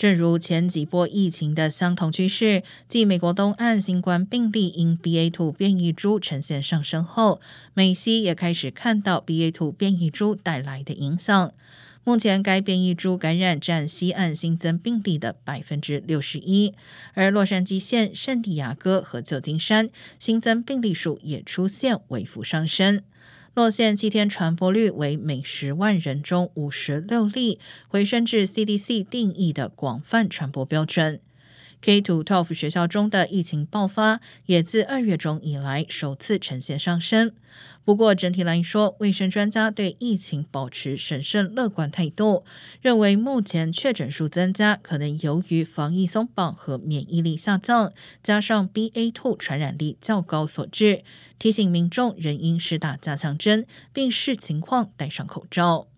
正如前几波疫情的相同趋势，继美国东岸新冠病例因 BA.2 变异株呈现上升后，美西也开始看到 BA.2 变异株带来的影响。目前，该变异株感染占西岸新增病例的百分之六十一，而洛杉矶县、圣地亚哥和旧金山新增病例数也出现微幅上升。洛县七天传播率为每十万人中五十六例，回升至 CDC 定义的广泛传播标准。K to twelve 学校中的疫情爆发也自二月中以来首次呈现上升。不过整体来说，卫生专家对疫情保持审慎乐观态度，认为目前确诊数增加可能由于防疫松绑和免疫力下降，加上 BA two 传染力较高所致。提醒民众仍应施打加强针，并视情况戴上口罩。